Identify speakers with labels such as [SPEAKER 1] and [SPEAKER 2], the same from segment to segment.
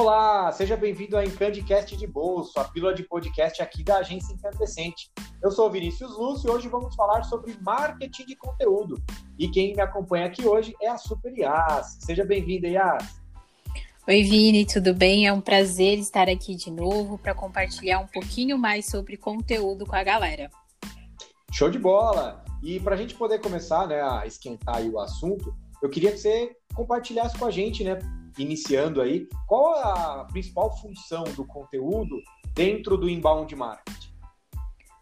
[SPEAKER 1] Olá, seja bem-vindo ao Encandicast de Bolso, a pílula de podcast aqui da agência Incandescente. Eu sou o Vinícius Lúcio e hoje vamos falar sobre marketing de conteúdo. E quem me acompanha aqui hoje é a Super Yas. Seja bem-vinda, Yas.
[SPEAKER 2] Oi, Vini, tudo bem? É um prazer estar aqui de novo para compartilhar um pouquinho mais sobre conteúdo com a galera.
[SPEAKER 1] Show de bola! E para a gente poder começar né, a esquentar o assunto, eu queria que você compartilhasse com a gente, né, iniciando aí, qual a principal função do conteúdo dentro do inbound marketing?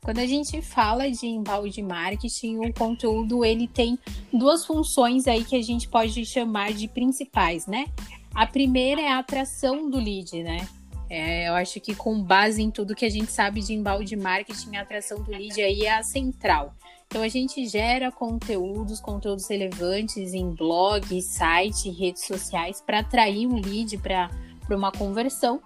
[SPEAKER 2] Quando a gente fala de inbound marketing, o conteúdo ele tem duas funções aí que a gente pode chamar de principais, né? A primeira é a atração do lead, né? É, eu acho que com base em tudo que a gente sabe de inbound marketing, a atração do lead aí é a central. Então a gente gera conteúdos, conteúdos relevantes em blog, site, redes sociais para atrair um lead para uma conversão.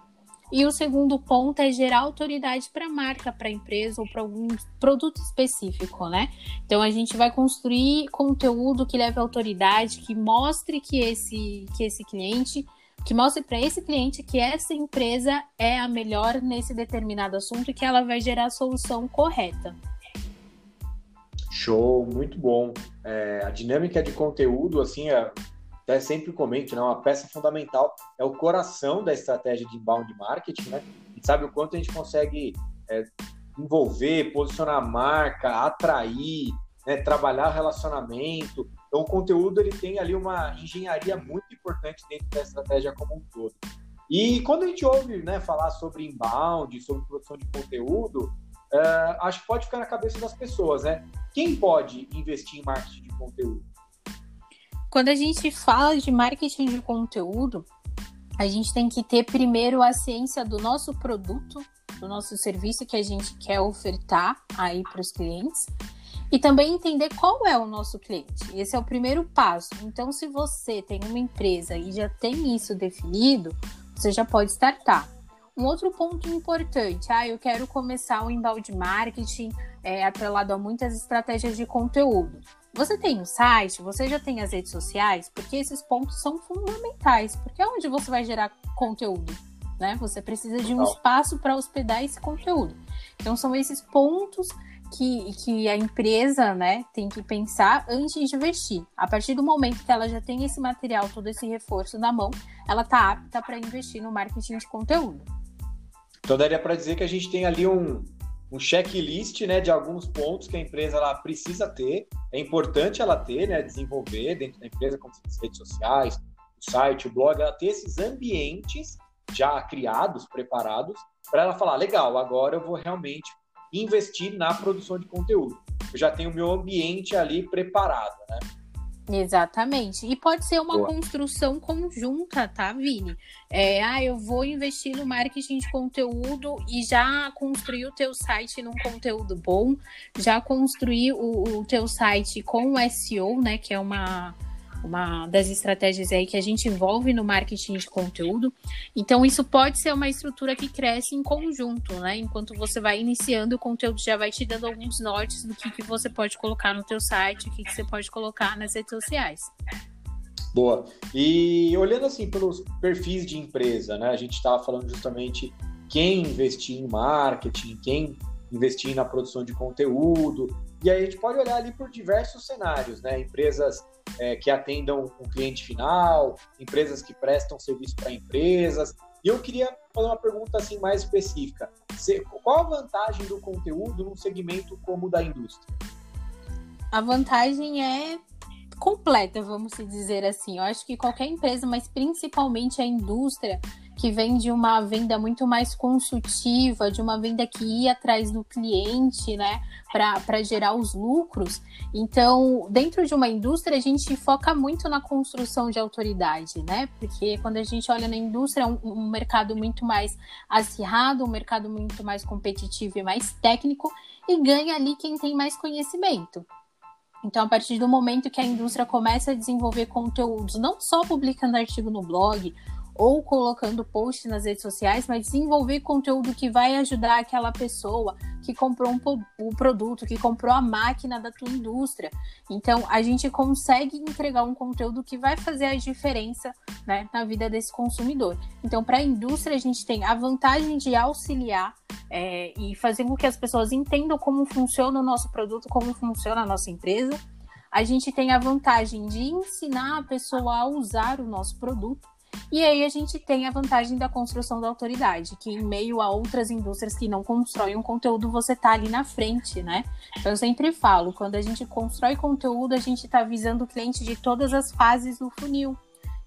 [SPEAKER 2] E o segundo ponto é gerar autoridade para a marca, para a empresa ou para algum produto específico, né? Então a gente vai construir conteúdo que leve autoridade, que mostre que esse, que esse cliente, que mostre para esse cliente que essa empresa é a melhor nesse determinado assunto e que ela vai gerar a solução correta.
[SPEAKER 1] Show, muito bom. É, a dinâmica de conteúdo, assim, é, até sempre comento, né? Uma peça fundamental é o coração da estratégia de inbound marketing, né? A gente sabe o quanto a gente consegue é, envolver, posicionar a marca, atrair, né? trabalhar relacionamento. Então, o conteúdo ele tem ali uma engenharia muito importante dentro da estratégia como um todo. E quando a gente ouve né, falar sobre inbound, sobre produção de conteúdo, uh, acho que pode ficar na cabeça das pessoas, né? Quem pode investir em marketing de conteúdo?
[SPEAKER 2] Quando a gente fala de marketing de conteúdo, a gente tem que ter primeiro a ciência do nosso produto, do nosso serviço que a gente quer ofertar aí para os clientes e também entender qual é o nosso cliente. Esse é o primeiro passo. Então, se você tem uma empresa e já tem isso definido, você já pode startar. Um outro ponto importante, ah, eu quero começar o inbound marketing é, atrelado a muitas estratégias de conteúdo. Você tem um site, você já tem as redes sociais, porque esses pontos são fundamentais, porque é onde você vai gerar conteúdo, né? Você precisa de um espaço para hospedar esse conteúdo. Então são esses pontos que, que a empresa né, tem que pensar antes de investir. A partir do momento que ela já tem esse material, todo esse reforço na mão, ela está apta para investir no marketing de conteúdo.
[SPEAKER 1] Então daria para dizer que a gente tem ali um, um checklist né, de alguns pontos que a empresa ela precisa ter. É importante ela ter, né, desenvolver dentro da empresa, como as redes sociais, o site, o blog, ela ter esses ambientes já criados, preparados, para ela falar, legal, agora eu vou realmente investir na produção de conteúdo. Eu já tenho o meu ambiente ali preparado, né?
[SPEAKER 2] Exatamente. E pode ser uma Boa. construção conjunta, tá, Vini? É, ah, eu vou investir no marketing de conteúdo e já construir o teu site num conteúdo bom, já construir o, o teu site com o SEO, né? Que é uma uma das estratégias aí que a gente envolve no marketing de conteúdo. Então, isso pode ser uma estrutura que cresce em conjunto, né? Enquanto você vai iniciando, o conteúdo já vai te dando alguns nortes do que, que você pode colocar no teu site, o que, que você pode colocar nas redes sociais.
[SPEAKER 1] Boa. E olhando assim pelos perfis de empresa, né? A gente estava falando justamente quem investir em marketing, quem investir na produção de conteúdo. E aí a gente pode olhar ali por diversos cenários, né? Empresas é, que atendam o cliente final, empresas que prestam serviço para empresas. E eu queria fazer uma pergunta assim mais específica. Qual a vantagem do conteúdo num segmento como o da indústria?
[SPEAKER 2] A vantagem é completa, vamos dizer assim. Eu acho que qualquer empresa, mas principalmente a indústria, que vem de uma venda muito mais consultiva, de uma venda que ia atrás do cliente, né, para gerar os lucros. Então, dentro de uma indústria, a gente foca muito na construção de autoridade, né, porque quando a gente olha na indústria, é um, um mercado muito mais acirrado, um mercado muito mais competitivo e mais técnico, e ganha ali quem tem mais conhecimento. Então, a partir do momento que a indústria começa a desenvolver conteúdos, não só publicando artigo no blog ou colocando post nas redes sociais, mas desenvolver conteúdo que vai ajudar aquela pessoa que comprou um, um produto, que comprou a máquina da tua indústria. Então, a gente consegue entregar um conteúdo que vai fazer a diferença né, na vida desse consumidor. Então, para a indústria, a gente tem a vantagem de auxiliar é, e fazer com que as pessoas entendam como funciona o nosso produto, como funciona a nossa empresa. A gente tem a vantagem de ensinar a pessoa a usar o nosso produto e aí a gente tem a vantagem da construção da autoridade, que em meio a outras indústrias que não constroem um conteúdo, você tá ali na frente, né? Então eu sempre falo, quando a gente constrói conteúdo, a gente está visando o cliente de todas as fases do funil.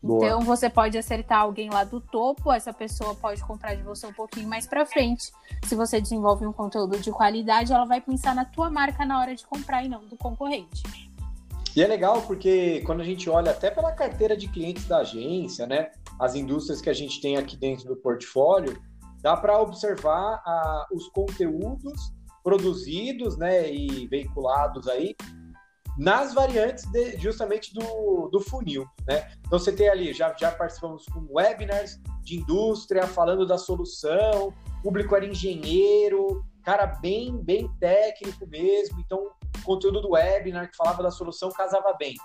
[SPEAKER 2] Boa. Então você pode acertar alguém lá do topo, essa pessoa pode comprar de você um pouquinho mais para frente. Se você desenvolve um conteúdo de qualidade, ela vai pensar na tua marca na hora de comprar e não do concorrente.
[SPEAKER 1] E é legal porque quando a gente olha até pela carteira de clientes da agência, né, as indústrias que a gente tem aqui dentro do portfólio, dá para observar ah, os conteúdos produzidos, né, e veiculados aí nas variantes de, justamente do, do funil, né? Então você tem ali, já, já participamos com webinars de indústria falando da solução, público era engenheiro, cara bem bem técnico mesmo, então conteúdo do webinar que falava da solução casava bem.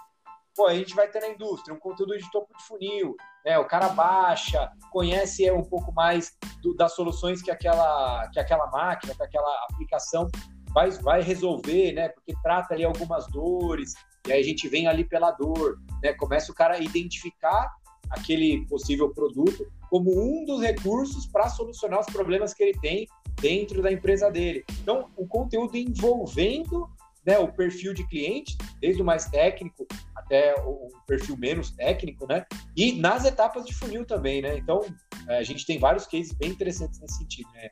[SPEAKER 1] Pô, a gente vai ter na indústria um conteúdo de topo de funil, né? O cara baixa, conhece um pouco mais do, das soluções que aquela, que aquela máquina, que aquela aplicação vai, vai resolver, né? Porque trata ali algumas dores, e aí a gente vem ali pela dor, né? Começa o cara a identificar aquele possível produto como um dos recursos para solucionar os problemas que ele tem dentro da empresa dele. Então, o conteúdo envolvendo né, o perfil de cliente, desde o mais técnico até o perfil menos técnico, né? E nas etapas de funil também, né? Então, é, a gente tem vários cases bem interessantes nesse sentido, né?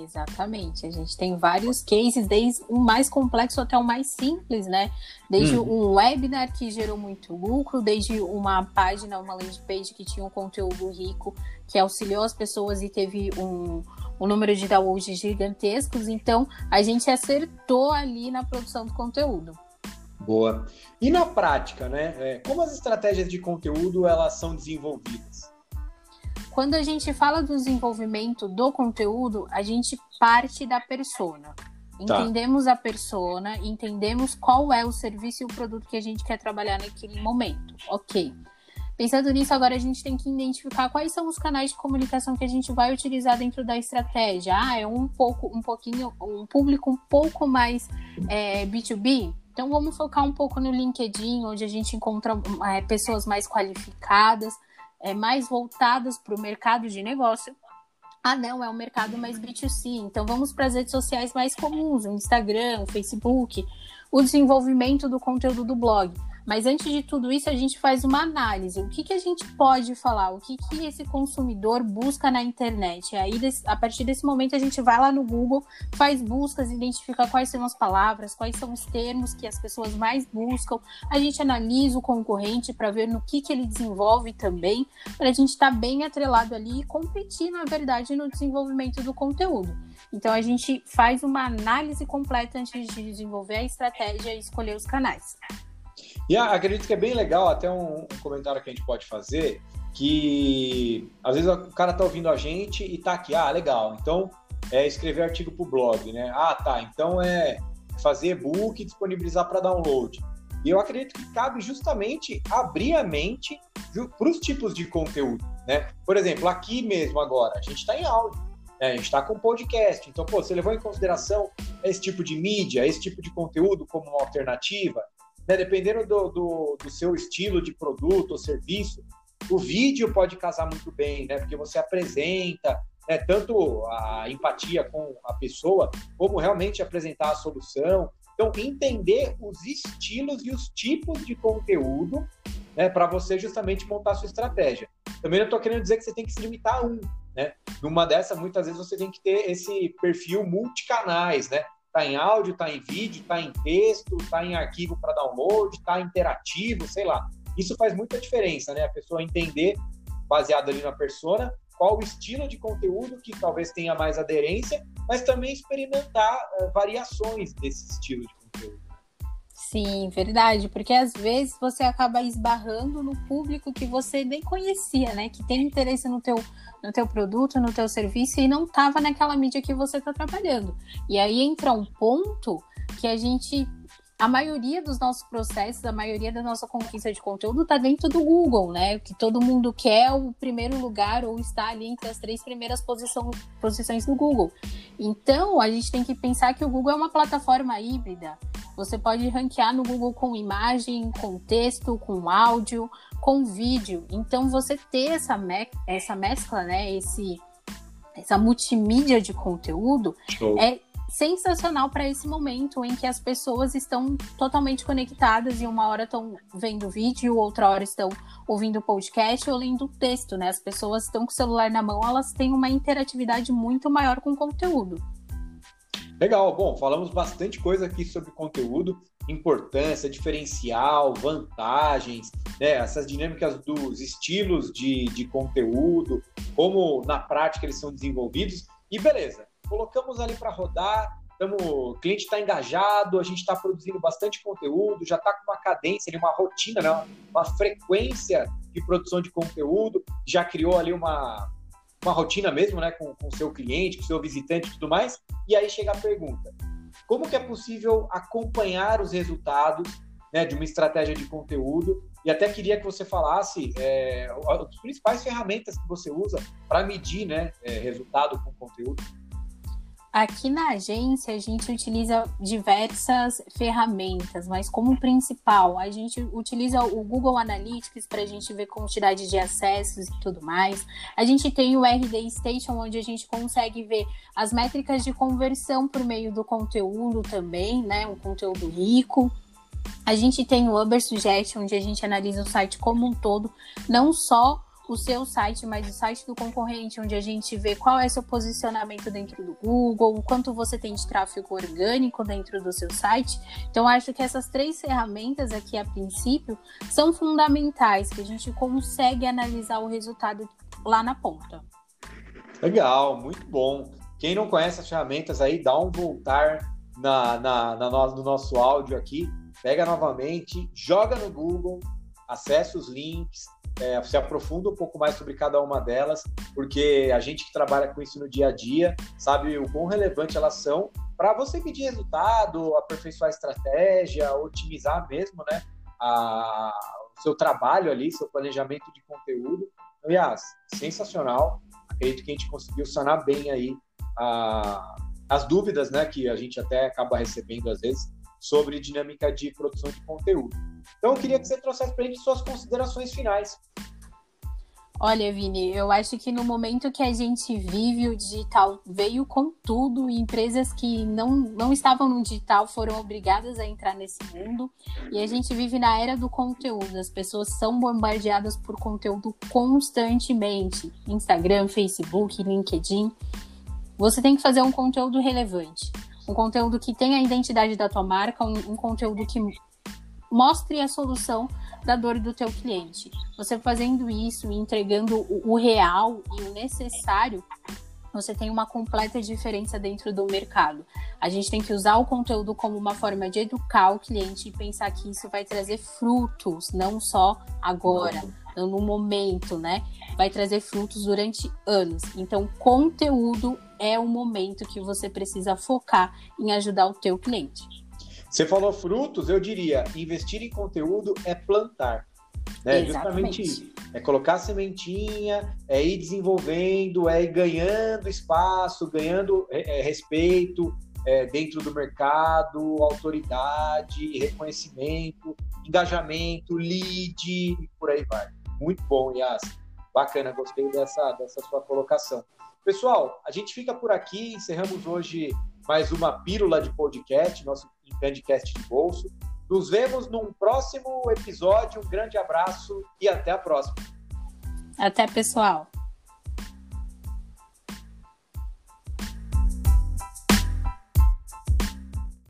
[SPEAKER 2] Exatamente. A gente tem vários cases, desde o mais complexo até o mais simples, né? Desde hum. um webinar que gerou muito lucro, desde uma página, uma landing page que tinha um conteúdo rico, que auxiliou as pessoas e teve um, um número de downloads gigantescos, então a gente acertou ali na produção do conteúdo.
[SPEAKER 1] Boa. E na prática, né? É, como as estratégias de conteúdo elas são desenvolvidas?
[SPEAKER 2] Quando a gente fala do desenvolvimento do conteúdo, a gente parte da persona. Tá. Entendemos a persona, entendemos qual é o serviço e o produto que a gente quer trabalhar naquele momento. Ok. Pensando nisso, agora a gente tem que identificar quais são os canais de comunicação que a gente vai utilizar dentro da estratégia. Ah, é um pouco, um pouquinho, um público um pouco mais é, B2B. Então vamos focar um pouco no LinkedIn, onde a gente encontra é, pessoas mais qualificadas, é, mais voltadas para o mercado de negócio. Ah, não, é um mercado mais B2C. Então vamos para as redes sociais mais comuns, o Instagram, o Facebook, o desenvolvimento do conteúdo do blog. Mas antes de tudo isso, a gente faz uma análise. O que, que a gente pode falar? O que, que esse consumidor busca na internet? E aí, a partir desse momento, a gente vai lá no Google, faz buscas, identifica quais são as palavras, quais são os termos que as pessoas mais buscam. A gente analisa o concorrente para ver no que, que ele desenvolve também, para a gente estar tá bem atrelado ali e competir, na verdade, no desenvolvimento do conteúdo. Então, a gente faz uma análise completa antes de desenvolver a estratégia e escolher os canais.
[SPEAKER 1] E acredito que é bem legal, até um, comentário que a gente pode fazer, que às vezes o cara tá ouvindo a gente e tá aqui, ah, legal, então é escrever artigo para o blog, né? Ah, tá, então é fazer e-book e disponibilizar para download. E eu acredito que cabe justamente abrir a mente para os tipos de conteúdo, né? Por exemplo, aqui mesmo agora, a gente está em áudio, né? a gente está com podcast, então, pô, você levou em consideração esse tipo de mídia, esse tipo de conteúdo como uma alternativa? Né, dependendo do, do, do, seu estilo de produto ou serviço, o vídeo pode casar muito bem, né? Porque você apresenta né, tanto a empatia com a pessoa, como realmente apresentar a solução. Então, entender os estilos e os tipos de conteúdo né, para você justamente montar a sua estratégia. Também não estou querendo dizer que você tem que se limitar a um. Né? Numa dessa, muitas vezes você tem que ter esse perfil multicanais, né? Está em áudio, está em vídeo, está em texto, está em arquivo para download, está interativo, sei lá. Isso faz muita diferença, né? A pessoa entender, baseado ali na persona, qual o estilo de conteúdo que talvez tenha mais aderência, mas também experimentar uh, variações desse estilo de conteúdo.
[SPEAKER 2] Sim, verdade, porque às vezes você acaba esbarrando no público que você nem conhecia, né? Que tem interesse no teu, no teu produto, no teu serviço e não estava naquela mídia que você está trabalhando. E aí entra um ponto que a gente a maioria dos nossos processos, a maioria da nossa conquista de conteúdo está dentro do Google, né? Que todo mundo quer o primeiro lugar ou está ali entre as três primeiras posição, posições do Google. Então, a gente tem que pensar que o Google é uma plataforma híbrida. Você pode ranquear no Google com imagem, com texto, com áudio, com vídeo. Então, você ter essa, me essa mescla, né? Esse, essa multimídia de conteúdo Show. é sensacional para esse momento em que as pessoas estão totalmente conectadas e uma hora estão vendo vídeo, outra hora estão ouvindo podcast ou lendo texto, né? As pessoas estão com o celular na mão, elas têm uma interatividade muito maior com o conteúdo.
[SPEAKER 1] Legal, bom, falamos bastante coisa aqui sobre conteúdo, importância, diferencial, vantagens, né, essas dinâmicas dos estilos de, de conteúdo, como na prática eles são desenvolvidos. E beleza, colocamos ali para rodar, tamo, o cliente está engajado, a gente está produzindo bastante conteúdo, já está com uma cadência, uma rotina, né? uma frequência de produção de conteúdo, já criou ali uma, uma rotina mesmo né? com o seu cliente, com o seu visitante e tudo mais. E aí chega a pergunta: como que é possível acompanhar os resultados né, de uma estratégia de conteúdo? E até queria que você falasse é, as principais ferramentas que você usa para medir né, é, resultado com conteúdo.
[SPEAKER 2] Aqui na agência a gente utiliza diversas ferramentas, mas como principal a gente utiliza o Google Analytics para a gente ver quantidade de acessos e tudo mais. A gente tem o RD Station onde a gente consegue ver as métricas de conversão por meio do conteúdo também, né? Um conteúdo rico. A gente tem o Uber Suggestion onde a gente analisa o site como um todo, não só o seu site, mas o site do concorrente, onde a gente vê qual é seu posicionamento dentro do Google, o quanto você tem de tráfego orgânico dentro do seu site. Então, acho que essas três ferramentas aqui, a princípio, são fundamentais, que a gente consegue analisar o resultado lá na ponta.
[SPEAKER 1] Legal, muito bom. Quem não conhece as ferramentas aí, dá um voltar na, na, na no, no nosso áudio aqui, pega novamente, joga no Google, acessa os links, é, se aprofunda um pouco mais sobre cada uma delas, porque a gente que trabalha com isso no dia a dia sabe o quão relevante elas são para você medir resultado, aperfeiçoar a estratégia, otimizar mesmo, né, a, o seu trabalho ali, seu planejamento de conteúdo. Aliás, sensacional. Acredito que a gente conseguiu sanar bem aí a, as dúvidas, né, que a gente até acaba recebendo às vezes sobre dinâmica de produção de conteúdo. Então, eu queria que você trouxesse para a gente suas considerações finais.
[SPEAKER 2] Olha, Vini, eu acho que no momento que a gente vive, o digital veio com tudo e empresas que não, não estavam no digital foram obrigadas a entrar nesse mundo. E a gente vive na era do conteúdo. As pessoas são bombardeadas por conteúdo constantemente: Instagram, Facebook, LinkedIn. Você tem que fazer um conteúdo relevante um conteúdo que tenha a identidade da tua marca, um, um conteúdo que mostre a solução da dor do teu cliente. Você fazendo isso e entregando o, o real e o necessário, você tem uma completa diferença dentro do mercado. A gente tem que usar o conteúdo como uma forma de educar o cliente e pensar que isso vai trazer frutos, não só agora, no momento, né? Vai trazer frutos durante anos. Então, conteúdo é o momento que você precisa focar em ajudar o teu cliente.
[SPEAKER 1] Você falou frutos, eu diria, investir em conteúdo é plantar. Né? Justamente isso. É colocar sementinha, é ir desenvolvendo, é ir ganhando espaço, ganhando é, é, respeito é, dentro do mercado, autoridade, reconhecimento, engajamento, lead e por aí vai. Muito bom, Yas. Bacana, gostei dessa, dessa sua colocação. Pessoal, a gente fica por aqui, encerramos hoje mais uma pílula de podcast, nosso Endcast de bolso. Nos vemos num próximo episódio. Um grande abraço e até a próxima.
[SPEAKER 2] Até, pessoal.